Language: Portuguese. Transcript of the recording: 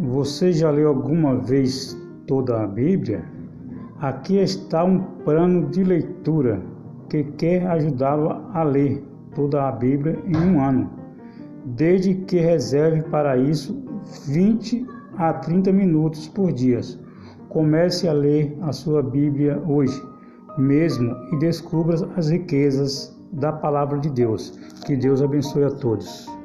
Você já leu alguma vez toda a Bíblia? Aqui está um plano de leitura que quer ajudá-lo a ler toda a Bíblia em um ano, desde que reserve para isso 20 a 30 minutos por dia. Comece a ler a sua Bíblia hoje mesmo e descubra as riquezas da palavra de Deus. Que Deus abençoe a todos.